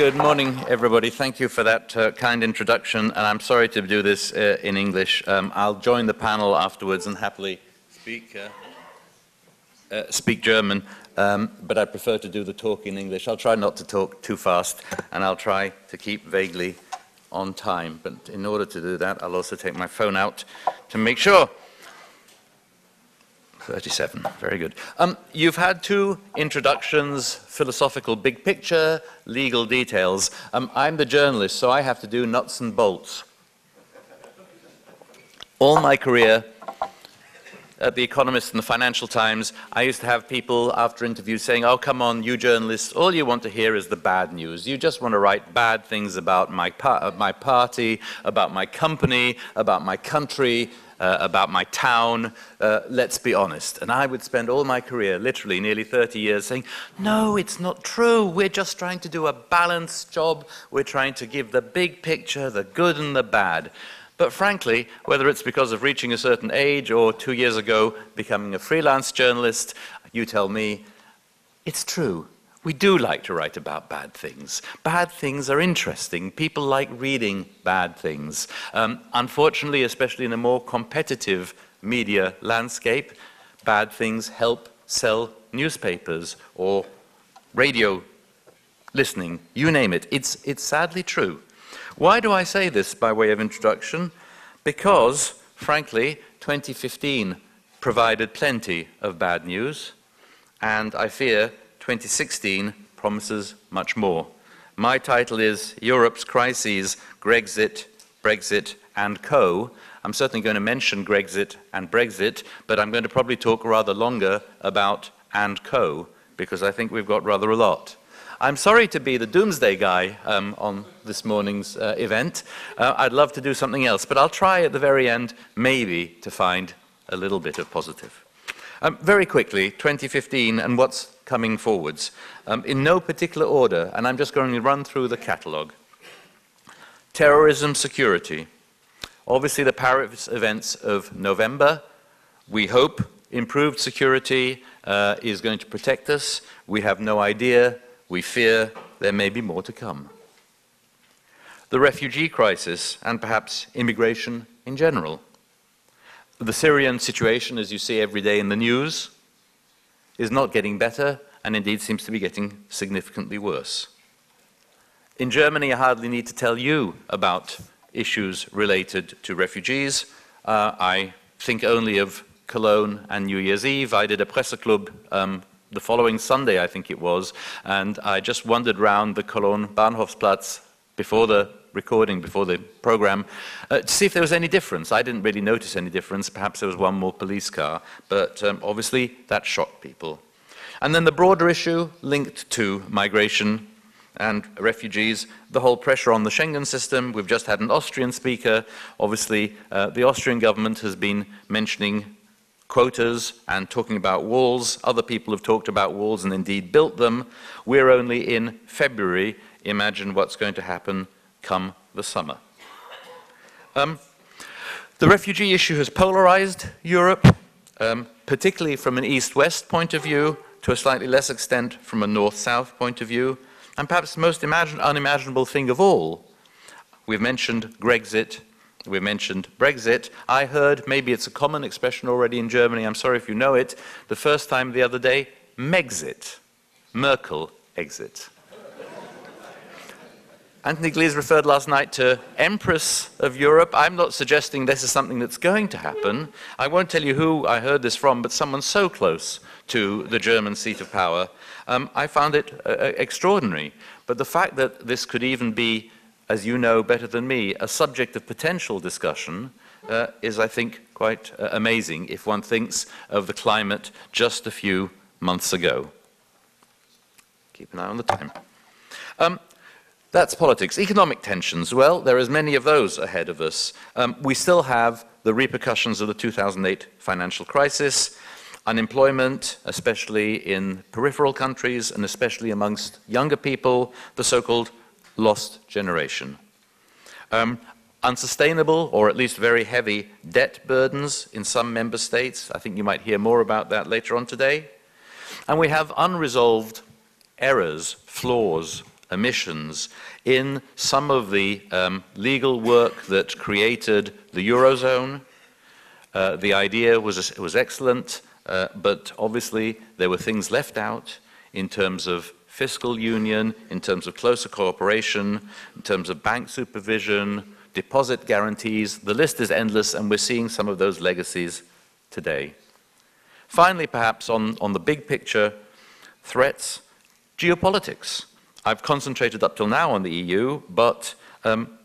Good morning, everybody. Thank you for that uh, kind introduction, and I'm sorry to do this uh, in English. Um, I'll join the panel afterwards and happily speak, uh, uh speak German, um, but I prefer to do the talk in English. I'll try not to talk too fast, and I'll try to keep vaguely on time. But in order to do that, I'll also take my phone out to make sure. 37, very good. Um, you've had two introductions, philosophical big picture, legal details. Um, I'm the journalist, so I have to do nuts and bolts. All my career at The Economist and the Financial Times, I used to have people after interviews saying, oh, come on, you journalists, all you want to hear is the bad news. You just want to write bad things about my, pa my party, about my company, about my country, uh, about my town. Uh, let's be honest. And I would spend all my career, literally nearly 30 years, saying, no, it's not true. We're just trying to do a balanced job. We're trying to give the big picture, the good and the bad. But frankly, whether it's because of reaching a certain age or two years ago becoming a freelance journalist, you tell me, it's true. We do like to write about bad things. Bad things are interesting. People like reading bad things. Um, unfortunately, especially in a more competitive media landscape, bad things help sell newspapers or radio listening, you name it. It's, it's sadly true. Why do I say this by way of introduction? Because, frankly, 2015 provided plenty of bad news, and I fear 2016 promises much more. My title is Europe's Crises, Grexit, Brexit, and Co. I'm certainly going to mention Grexit and Brexit, but I'm going to probably talk rather longer about and Co, because I think we've got rather a lot. I'm sorry to be the doomsday guy um, on this morning's uh, event. Uh, I'd love to do something else, but I'll try at the very end, maybe, to find a little bit of positive. Um, very quickly, 2015 and what's coming forwards. Um, in no particular order, and I'm just going to run through the catalogue. Terrorism security. Obviously, the Paris events of November. We hope improved security uh, is going to protect us. We have no idea we fear there may be more to come. The refugee crisis and perhaps immigration in general. The Syrian situation, as you see every day in the news, is not getting better and indeed seems to be getting significantly worse. In Germany, I hardly need to tell you about issues related to refugees. Uh, I think only of Cologne and New Year's Eve. I did a Presseclub um, the following Sunday, I think it was, and I just wandered round the Cologne Bahnhofsplatz before the recording, before the program, uh, to see if there was any difference. I didn't really notice any difference. Perhaps there was one more police car, but um, obviously that shocked people. And then the broader issue linked to migration and refugees, the whole pressure on the Schengen system. We've just had an Austrian speaker. Obviously, uh, the Austrian government has been mentioning quotas and talking about walls. Other people have talked about walls and indeed built them. We're only in February. Imagine what's going to happen come the summer. Um, the refugee issue has polarized Europe, um, particularly from an east-west point of view, to a slightly less extent from a north-south point of view, and perhaps the most unimaginable thing of all, we've mentioned Grexit we mentioned Brexit. I heard, maybe it's a common expression already in Germany, I'm sorry if you know it, the first time the other day, Merxit, Merkel exit. Anthony Glees referred last night to Empress of Europe. I'm not suggesting this is something that's going to happen. I won't tell you who I heard this from, but someone so close to the German seat of power. Um, I found it uh, uh extraordinary. But the fact that this could even be as you know better than me, a subject of potential discussion uh, is, I think, quite uh, amazing if one thinks of the climate just a few months ago. Keep an eye on the time. Um, that's politics. Economic tensions, well, there are many of those ahead of us. Um, we still have the repercussions of the 2008 financial crisis, unemployment, especially in peripheral countries and especially amongst younger people, the so-called lost generation. Um, unsustainable, or at least very heavy, debt burdens in some member states. I think you might hear more about that later on today. And we have unresolved errors, flaws, emissions in some of the um, legal work that created the Eurozone. Uh, the idea was, was excellent, uh, but obviously there were things left out in terms of fiscal union, in terms of closer cooperation, in terms of bank supervision, deposit guarantees. The list is endless, and we're seeing some of those legacies today. Finally, perhaps on, on the big picture, threats, geopolitics. I've concentrated up till now on the EU, but um,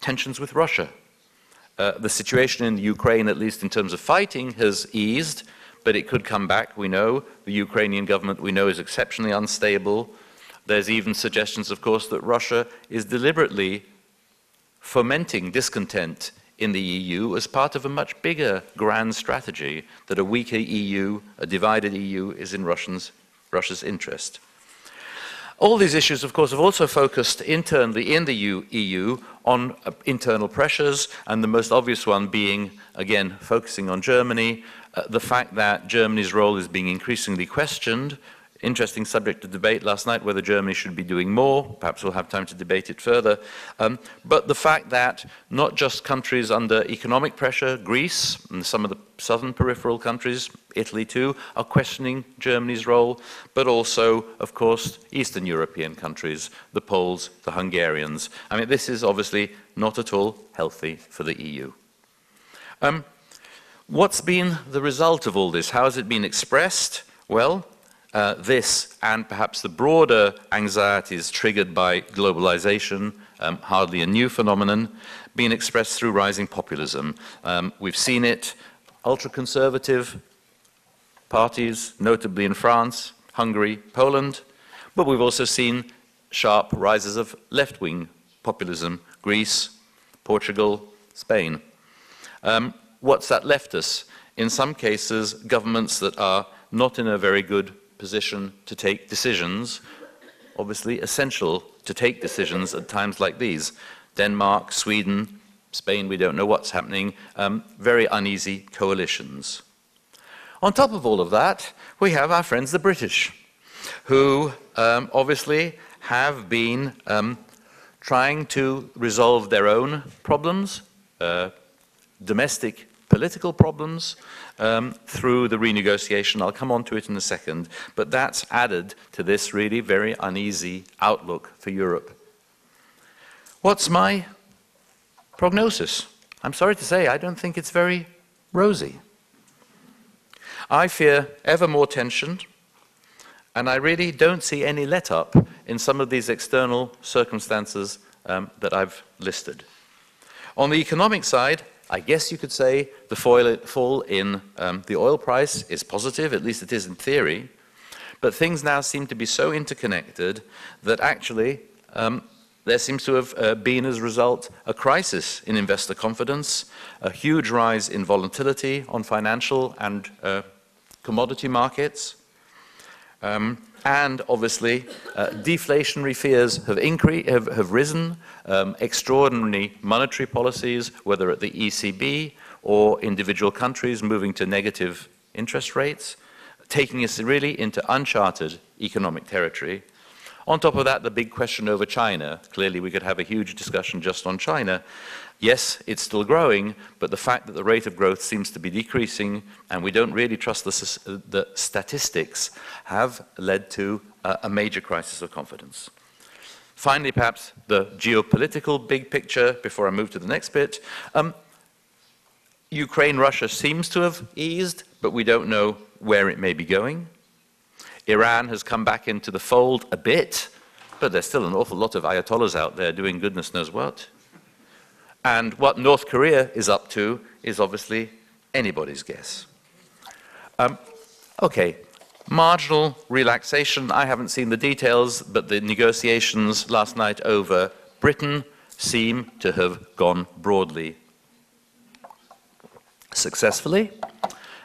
tensions with Russia. Uh, the situation in Ukraine, at least in terms of fighting, has eased, but it could come back, we know. The Ukrainian government, we know, is exceptionally unstable. There's even suggestions, of course, that Russia is deliberately fomenting discontent in the EU as part of a much bigger grand strategy that a weaker EU, a divided EU, is in Russians, Russia's interest. All these issues, of course, have also focused internally in the EU on uh, internal pressures, and the most obvious one being, again, focusing on Germany, uh, the fact that Germany's role is being increasingly questioned interesting subject of debate last night whether Germany should be doing more. Perhaps we'll have time to debate it further. Um, but the fact that not just countries under economic pressure, Greece and some of the southern peripheral countries, Italy too, are questioning Germany's role, but also, of course, Eastern European countries, the Poles, the Hungarians. I mean, this is obviously not at all healthy for the EU. Um, what's been the result of all this? How has it been expressed? Well, uh, this and perhaps the broader anxieties triggered by globalization, um, hardly a new phenomenon, being expressed through rising populism. Um, we've seen it, ultra-conservative parties, notably in France, Hungary, Poland, but we've also seen sharp rises of left-wing populism, Greece, Portugal, Spain. Um, what's that left us? In some cases, governments that are not in a very good position to take decisions, obviously essential to take decisions at times like these. Denmark, Sweden, Spain, we don't know what's happening, um, very uneasy coalitions. On top of all of that, we have our friends the British, who um, obviously have been um, trying to resolve their own problems, uh, domestic political problems, um, through the renegotiation. I'll come on to it in a second, but that's added to this really very uneasy outlook for Europe. What's my prognosis? I'm sorry to say, I don't think it's very rosy. I fear ever more tension, and I really don't see any let up in some of these external circumstances um, that I've listed. On the economic side, I guess you could say the fall in um, the oil price is positive, at least it is in theory, but things now seem to be so interconnected that actually um, there seems to have uh, been, as a result, a crisis in investor confidence, a huge rise in volatility on financial and uh, commodity markets, um, and obviously, uh, deflationary fears have, increased, have, have risen. Um, extraordinary monetary policies, whether at the ECB or individual countries moving to negative interest rates, taking us really into uncharted economic territory. On top of that, the big question over China. Clearly, we could have a huge discussion just on China. Yes, it's still growing, but the fact that the rate of growth seems to be decreasing and we don't really trust the, the statistics have led to a, major crisis of confidence. Finally, perhaps the geopolitical big picture before I move to the next bit. Um, Ukraine, Russia seems to have eased, but we don't know where it may be going. Iran has come back into the fold a bit, but there's still an awful lot of ayatollahs out there doing goodness knows what. And what North Korea is up to is obviously anybody's guess. Um, okay, marginal relaxation. I haven't seen the details, but the negotiations last night over Britain seem to have gone broadly successfully.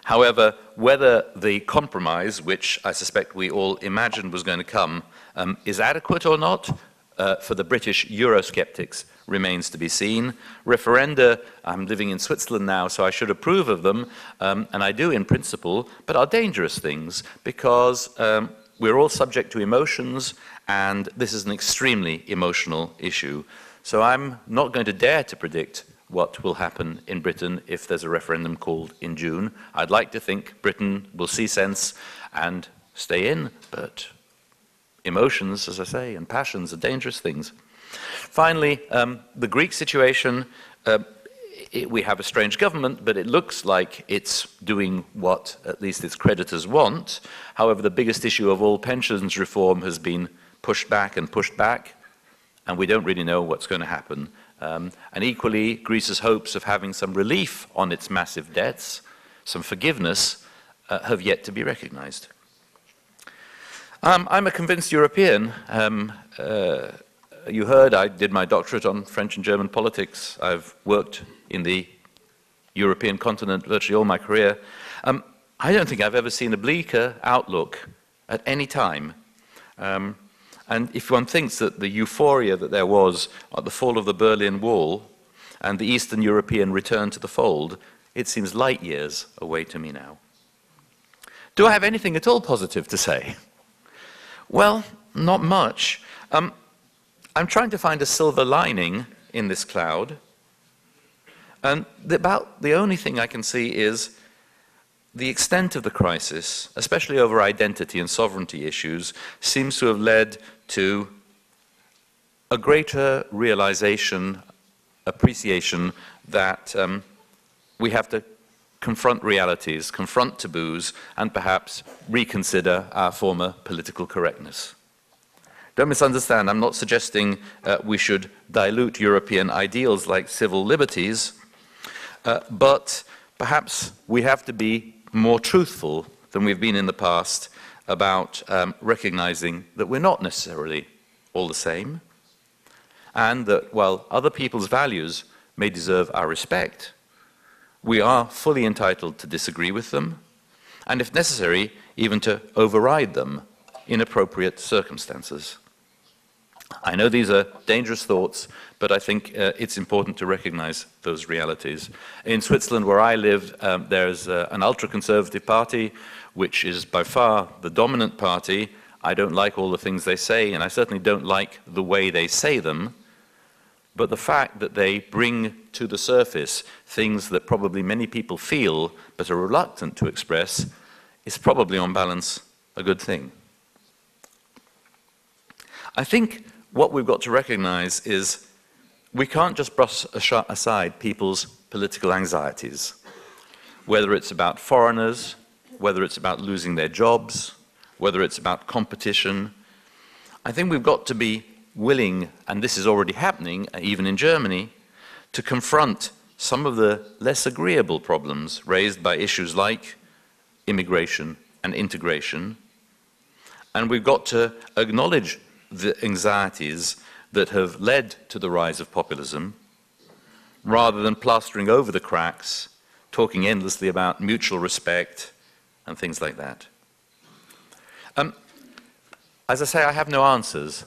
However, whether the compromise, which I suspect we all imagined was going to come, um, is adequate or not uh, for the British Eurosceptics remains to be seen. Referenda, I'm living in Switzerland now, so I should approve of them, um, and I do in principle, but are dangerous things because um, we're all subject to emotions, and this is an extremely emotional issue. So I'm not going to dare to predict what will happen in Britain if there's a referendum called in June. I'd like to think Britain will see sense and stay in, but emotions, as I say, and passions are dangerous things. Finally, um, the Greek situation. Uh, it, we have a strange government, but it looks like it's doing what at least its creditors want. However, the biggest issue of all pensions reform has been pushed back and pushed back, and we don't really know what's going to happen. Um, and equally, Greece's hopes of having some relief on its massive debts, some forgiveness, uh, have yet to be recognized. Um, I'm a convinced European. Um, uh, you heard I did my doctorate on French and German politics. I've worked in the European continent virtually all my career. Um, I don't think I've ever seen a bleaker outlook at any time. Um, and if one thinks that the euphoria that there was at the fall of the Berlin Wall and the Eastern European return to the fold, it seems light years away to me now. Do I have anything at all positive to say? Well, not much. Um, I'm trying to find a silver lining in this cloud. And about the only thing I can see is the extent of the crisis, especially over identity and sovereignty issues, seems to have led to a greater realization, appreciation that um, we have to confront realities, confront taboos, and perhaps reconsider our former political correctness. Don't misunderstand, I'm not suggesting uh, we should dilute European ideals like civil liberties, uh, but perhaps we have to be more truthful than we've been in the past about um, recognizing that we're not necessarily all the same, and that while other people's values may deserve our respect, we are fully entitled to disagree with them, and if necessary, even to override them in appropriate circumstances. I know these are dangerous thoughts, but I think uh, it's important to recognize those realities. In Switzerland, where I live, um, there's uh, an ultra conservative party, which is by far the dominant party. I don't like all the things they say, and I certainly don't like the way they say them. But the fact that they bring to the surface things that probably many people feel but are reluctant to express is probably, on balance, a good thing. I think what we've got to recognize is we can't just brush aside people's political anxieties, whether it's about foreigners, whether it's about losing their jobs, whether it's about competition. I think we've got to be willing, and this is already happening, uh, even in Germany, to confront some of the less agreeable problems raised by issues like immigration and integration. And we've got to acknowledge the anxieties that have led to the rise of populism, rather than plastering over the cracks, talking endlessly about mutual respect and things like that. Um, as I say, I have no answers.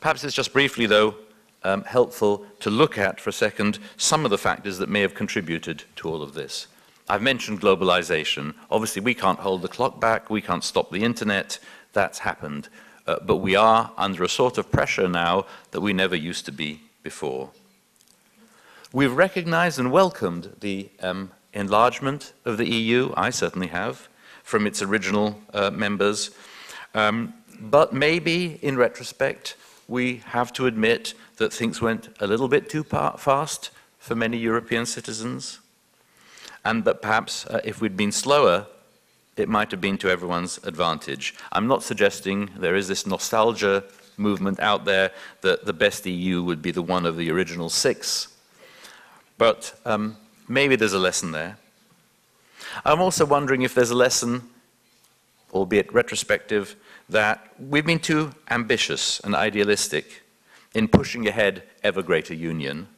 Perhaps it's just briefly, though, um, helpful to look at for a second some of the factors that may have contributed to all of this. I've mentioned globalization. Obviously, we can't hold the clock back, we can't stop the internet. That's happened. Uh, but we are under a sort of pressure now that we never used to be before. We've recognized and welcomed the um, enlargement of the EU, I certainly have, from its original uh, members. Um, but maybe, in retrospect, we have to admit that things went a little bit too fast for many European citizens, and that perhaps uh, if we'd been slower, it might have been to everyone's advantage. I'm not suggesting there is this nostalgia movement out there that the best EU would be the one of the original six. But um, maybe there's a lesson there. I'm also wondering if there's a lesson, albeit retrospective, that we've been too ambitious and idealistic in pushing ahead ever greater union,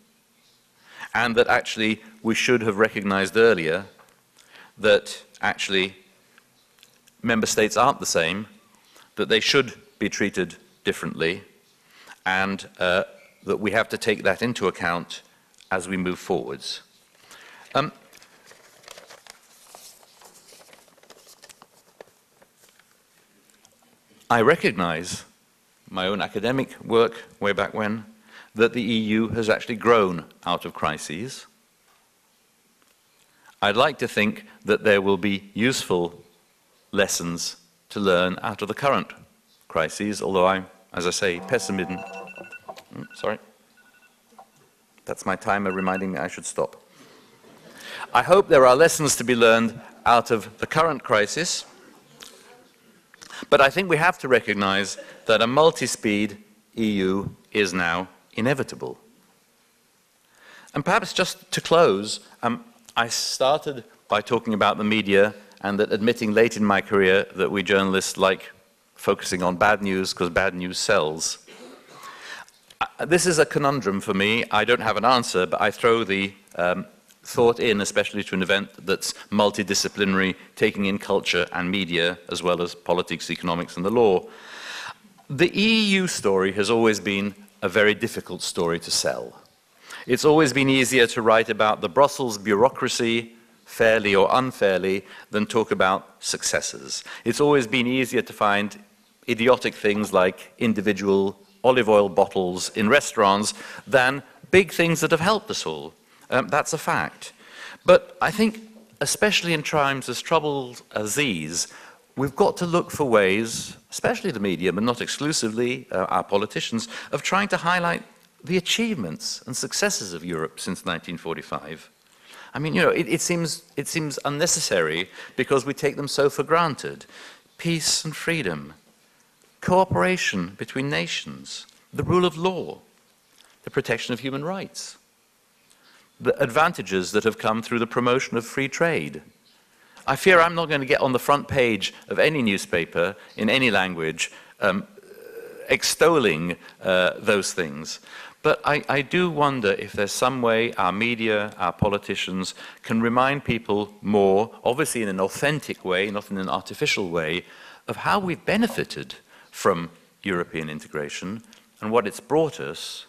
and that actually we should have recognized earlier that actually member states aren't the same, that they should be treated differently, and uh, that we have to take that into account as we move forwards. Um, I recognize my own academic work way back when that the EU has actually grown out of crises. I'd like to think that there will be useful lessons to learn out of the current crises, although I'm, as I say, pessimism. Mm, sorry. That's my timer reminding me I should stop. I hope there are lessons to be learned out of the current crisis, but I think we have to recognize that a multi-speed EU is now inevitable. And perhaps just to close, um, I started by talking about the media and that admitting late in my career that we journalists like focusing on bad news because bad news sells. This is a conundrum for me. I don't have an answer, but I throw the um, thought in, especially to an event that's multidisciplinary, taking in culture and media, as well as politics, economics, and the law. The EU story has always been a very difficult story to sell. It's always been easier to write about the Brussels bureaucracy, fairly or unfairly, than talk about successes. It's always been easier to find idiotic things like individual olive oil bottles in restaurants than big things that have helped us all. Um, that's a fact. But I think, especially in times as troubled as these, we've got to look for ways, especially the media, but not exclusively uh, our politicians, of trying to highlight the achievements and successes of Europe since 1945. I mean, you know, it, it, seems, it seems unnecessary because we take them so for granted. Peace and freedom, cooperation between nations, the rule of law, the protection of human rights, the advantages that have come through the promotion of free trade. I fear I'm not going to get on the front page of any newspaper in any language um, extolling uh, those things. But I, I, do wonder if there's some way our media, our politicians can remind people more, obviously in an authentic way, not in an artificial way, of how we've benefited from European integration and what it's brought us,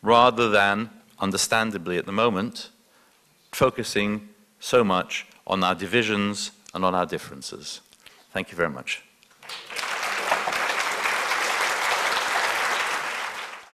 rather than understandably at the moment, focusing so much on our divisions and on our differences. Thank you very much.